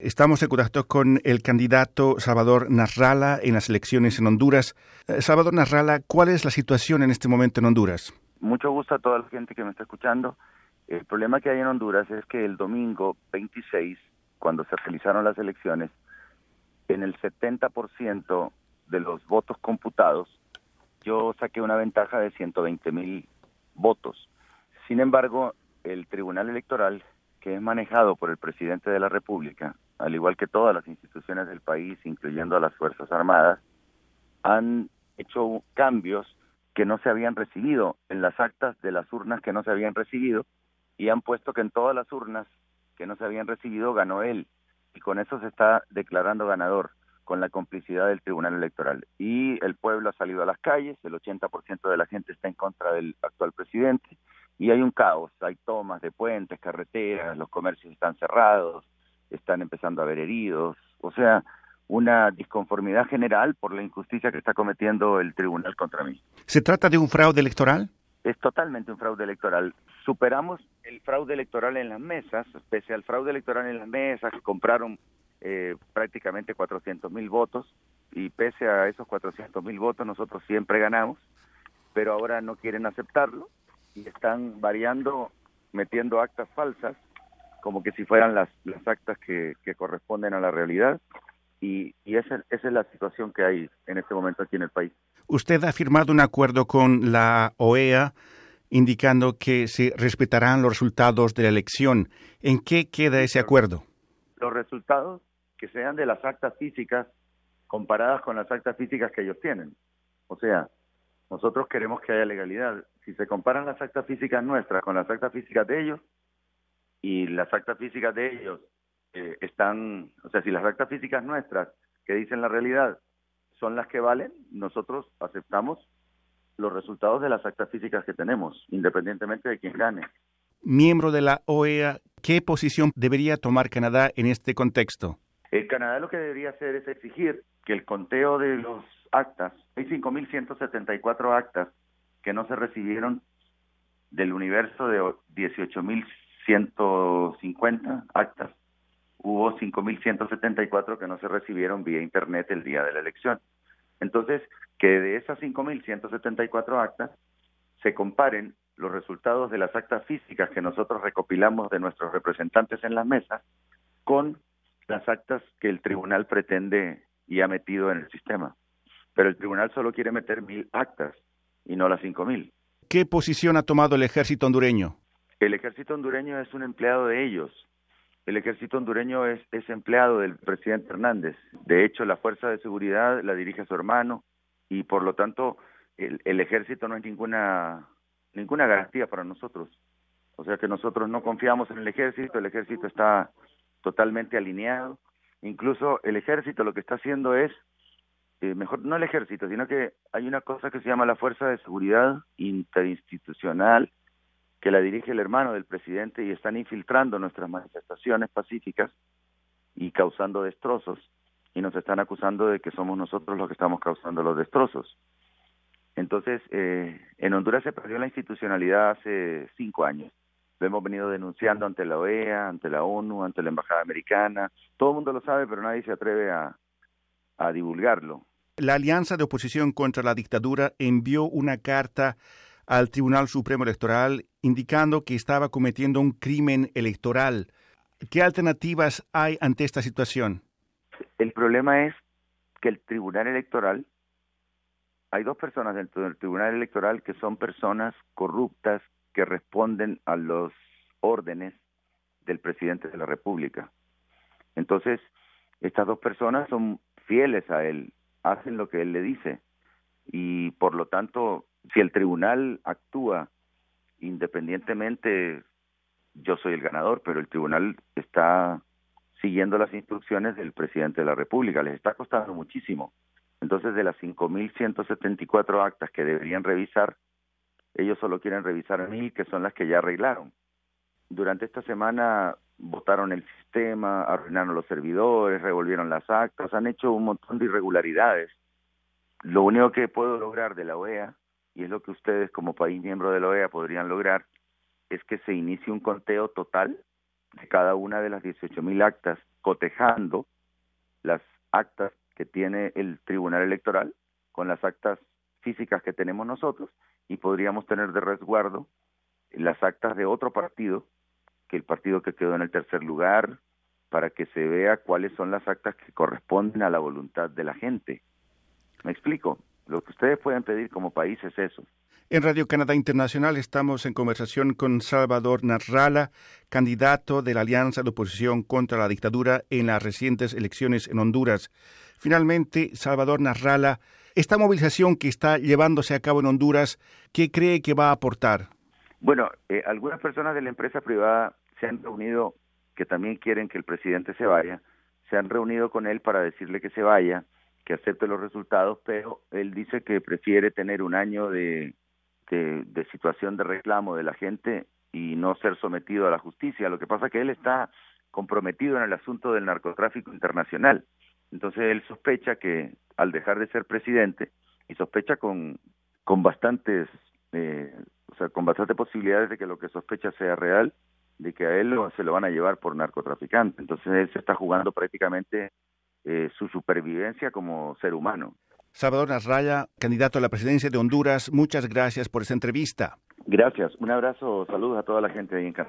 Estamos en contacto con el candidato Salvador Nasralla en las elecciones en Honduras. Eh, Salvador Nasralla, ¿cuál es la situación en este momento en Honduras? Mucho gusto a toda la gente que me está escuchando. El problema que hay en Honduras es que el domingo 26, cuando se realizaron las elecciones, en el 70% de los votos computados, yo saqué una ventaja de 120 mil votos. Sin embargo, el Tribunal Electoral, que es manejado por el presidente de la República, al igual que todas las instituciones del país, incluyendo a las Fuerzas Armadas, han hecho cambios que no se habían recibido en las actas de las urnas que no se habían recibido y han puesto que en todas las urnas que no se habían recibido ganó él y con eso se está declarando ganador con la complicidad del Tribunal Electoral. Y el pueblo ha salido a las calles, el 80% de la gente está en contra del actual presidente y hay un caos, hay tomas de puentes, carreteras, los comercios están cerrados, están empezando a haber heridos, o sea, una disconformidad general por la injusticia que está cometiendo el tribunal contra mí. ¿Se trata de un fraude electoral? Es totalmente un fraude electoral. Superamos el fraude electoral en las mesas, pese al fraude electoral en las mesas, compraron eh, prácticamente 400 mil votos y pese a esos 400 mil votos nosotros siempre ganamos, pero ahora no quieren aceptarlo y están variando, metiendo actas falsas como que si fueran las, las actas que, corresponden a la realidad y, esa, esa es la situación que hay en este momento aquí en el país. Usted ha firmado un acuerdo con la OEA indicando que se respetarán los resultados de la elección. ¿En qué queda ese acuerdo? Los resultados que sean de las actas físicas comparadas con las actas físicas que ellos tienen. O sea, nosotros queremos que haya legalidad. Si se comparan las actas físicas nuestras con las actas físicas de ellos, y las actas físicas de ellos eh, están, o sea, si las actas físicas nuestras que dicen la realidad son las que valen, nosotros aceptamos los resultados de las actas físicas que tenemos, independientemente de quién gane. Miembro de la OEA, ¿qué posición debería tomar Canadá en este contexto? El Canadá lo que debería hacer es exigir que el conteo de los actas, hay 5.174 actas que no se recibieron del universo de 18.000 150 actas. Hubo 5.174 que no se recibieron vía Internet el día de la elección. Entonces, que de esas 5.174 actas se comparen los resultados de las actas físicas que nosotros recopilamos de nuestros representantes en las mesas con las actas que el tribunal pretende y ha metido en el sistema. Pero el tribunal solo quiere meter mil actas y no las cinco mil. ¿Qué posición ha tomado el ejército hondureño? El ejército hondureño es un empleado de ellos. El ejército hondureño es, es empleado del presidente Hernández. De hecho, la fuerza de seguridad la dirige su hermano y por lo tanto el, el ejército no es ninguna ninguna garantía para nosotros. O sea que nosotros no confiamos en el ejército, el ejército está totalmente alineado. Incluso el ejército lo que está haciendo es, eh, mejor no el ejército, sino que hay una cosa que se llama la Fuerza de Seguridad Interinstitucional que la dirige el hermano del presidente y están infiltrando nuestras manifestaciones pacíficas y causando destrozos y nos están acusando de que somos nosotros los que estamos causando los destrozos. Entonces, eh, en Honduras se perdió la institucionalidad hace cinco años. Lo hemos venido denunciando ante la OEA, ante la ONU, ante la Embajada Americana. Todo el mundo lo sabe, pero nadie se atreve a, a divulgarlo. La Alianza de Oposición contra la Dictadura envió una carta al Tribunal Supremo Electoral indicando que estaba cometiendo un crimen electoral. ¿Qué alternativas hay ante esta situación? El problema es que el Tribunal Electoral, hay dos personas dentro del Tribunal Electoral que son personas corruptas que responden a los órdenes del presidente de la República. Entonces, estas dos personas son fieles a él, hacen lo que él le dice y por lo tanto si el tribunal actúa independientemente, yo soy el ganador, pero el tribunal está siguiendo las instrucciones del presidente de la República, les está costando muchísimo. Entonces, de las 5.174 actas que deberían revisar, ellos solo quieren revisar mil, que son las que ya arreglaron. Durante esta semana votaron el sistema, arruinaron los servidores, revolvieron las actas, han hecho un montón de irregularidades. Lo único que puedo lograr de la OEA y es lo que ustedes como país miembro de la OEA podrían lograr, es que se inicie un conteo total de cada una de las 18.000 actas cotejando las actas que tiene el Tribunal Electoral con las actas físicas que tenemos nosotros y podríamos tener de resguardo las actas de otro partido, que el partido que quedó en el tercer lugar, para que se vea cuáles son las actas que corresponden a la voluntad de la gente. ¿Me explico? Lo que ustedes pueden pedir como país es eso. En Radio Canadá Internacional estamos en conversación con Salvador Narrala, candidato de la Alianza de Oposición contra la Dictadura en las recientes elecciones en Honduras. Finalmente, Salvador Narrala, esta movilización que está llevándose a cabo en Honduras, ¿qué cree que va a aportar? Bueno, eh, algunas personas de la empresa privada se han reunido, que también quieren que el presidente se vaya, se han reunido con él para decirle que se vaya, que acepte los resultados, pero él dice que prefiere tener un año de de, situación de reclamo de la gente y no ser sometido a la justicia. Lo que pasa es que él está comprometido en el asunto del narcotráfico internacional. Entonces él sospecha que al dejar de ser presidente y sospecha con con bastantes eh, o sea con bastantes posibilidades de que lo que sospecha sea real de que a él se lo van a llevar por narcotraficante entonces él se está jugando prácticamente eh, su supervivencia como ser humano Salvador Nasraya, candidato a la presidencia de Honduras, muchas gracias por esta entrevista. Gracias. Un abrazo, saludos a toda la gente ahí en casa.